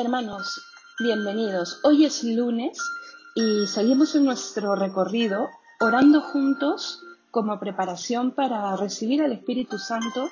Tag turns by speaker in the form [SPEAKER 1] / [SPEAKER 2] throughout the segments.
[SPEAKER 1] Hermanos, bienvenidos. Hoy es lunes y seguimos en nuestro recorrido orando juntos como preparación para recibir al Espíritu Santo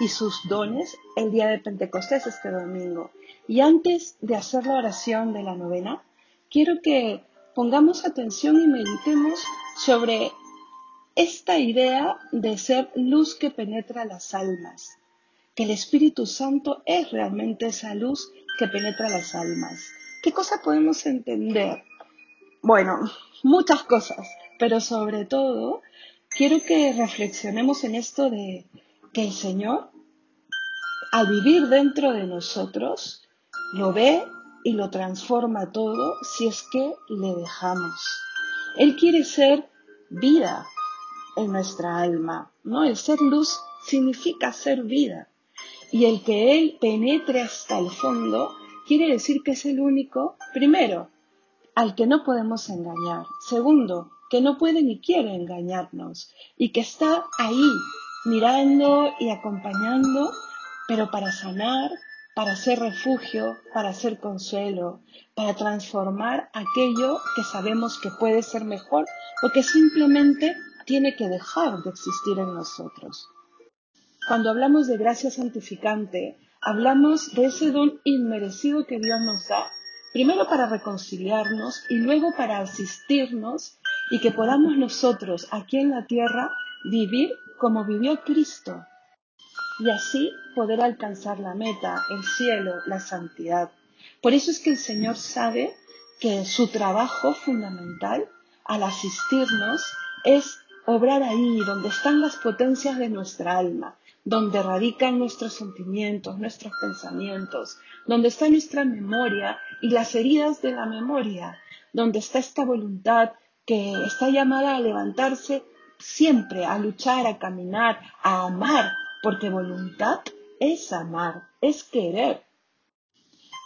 [SPEAKER 1] y sus dones el día de Pentecostés este domingo. Y antes de hacer la oración de la novena, quiero que pongamos atención y meditemos sobre esta idea de ser luz que penetra las almas, que el Espíritu Santo es realmente esa luz que penetra las almas. ¿Qué cosa podemos entender? Bueno, muchas cosas, pero sobre todo quiero que reflexionemos en esto de que el Señor, al vivir dentro de nosotros, lo ve y lo transforma todo si es que le dejamos. Él quiere ser vida en nuestra alma, ¿no? El ser luz significa ser vida. Y el que Él penetre hasta el fondo quiere decir que es el único, primero, al que no podemos engañar. Segundo, que no puede ni quiere engañarnos y que está ahí mirando y acompañando, pero para sanar, para ser refugio, para ser consuelo, para transformar aquello que sabemos que puede ser mejor o que simplemente tiene que dejar de existir en nosotros. Cuando hablamos de gracia santificante, hablamos de ese don inmerecido que Dios nos da, primero para reconciliarnos y luego para asistirnos y que podamos nosotros aquí en la tierra vivir como vivió Cristo y así poder alcanzar la meta, el cielo, la santidad. Por eso es que el Señor sabe que su trabajo fundamental al asistirnos es obrar ahí donde están las potencias de nuestra alma, donde radican nuestros sentimientos, nuestros pensamientos, donde está nuestra memoria y las heridas de la memoria, donde está esta voluntad que está llamada a levantarse siempre, a luchar, a caminar, a amar, porque voluntad es amar, es querer,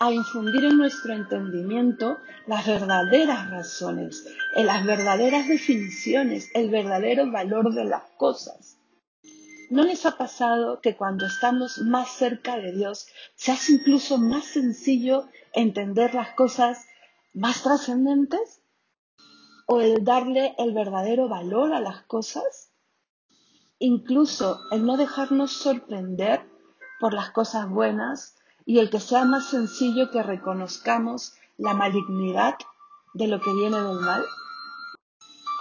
[SPEAKER 1] a infundir en nuestro entendimiento las verdaderas razones, las verdaderas definiciones, el verdadero valor de las cosas. ¿No les ha pasado que cuando estamos más cerca de Dios se hace incluso más sencillo entender las cosas más trascendentes? ¿O el darle el verdadero valor a las cosas? Incluso el no dejarnos sorprender por las cosas buenas y el que sea más sencillo que reconozcamos la malignidad de lo que viene del mal.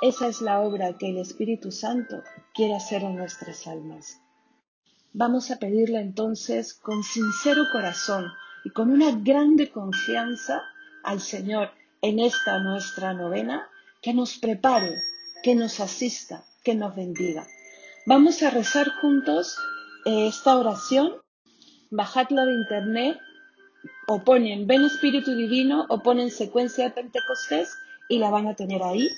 [SPEAKER 1] Esa es la obra que el Espíritu Santo quiere hacer en nuestras almas. Vamos a pedirle entonces con sincero corazón y con una grande confianza al Señor en esta nuestra novena que nos prepare, que nos asista, que nos bendiga. Vamos a rezar juntos eh, esta oración. Bajadla de internet o ponen Ven Espíritu Divino o ponen secuencia de Pentecostés y la van a tener ahí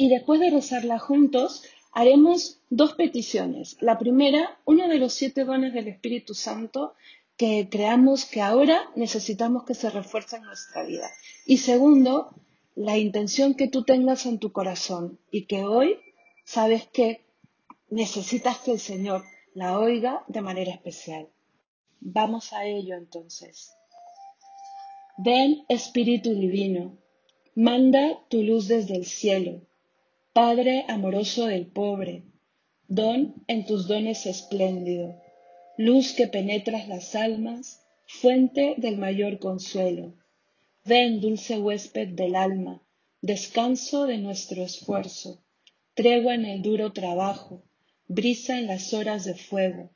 [SPEAKER 1] y después de rezarla juntos, haremos dos peticiones. La primera, uno de los siete dones del Espíritu Santo que creamos que ahora necesitamos que se refuerce en nuestra vida. Y segundo, la intención que tú tengas en tu corazón y que hoy sabes que necesitas que el Señor la oiga de manera especial. Vamos a ello entonces. Ven Espíritu Divino, manda tu luz desde el cielo Padre amoroso del pobre, don en tus dones espléndido, luz que penetras las almas, fuente del mayor consuelo. Ven, dulce huésped del alma, descanso de nuestro esfuerzo, tregua en el duro trabajo, brisa en las horas de fuego,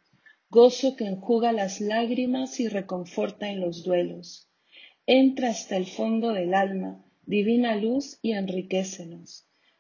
[SPEAKER 1] gozo que enjuga las lágrimas y reconforta en los duelos. Entra hasta el fondo del alma, divina luz, y enriquecenos.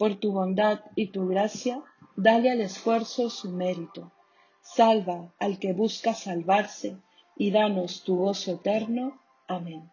[SPEAKER 1] por tu bondad y tu gracia, dale al esfuerzo su mérito. Salva al que busca salvarse y danos tu gozo eterno. Amén.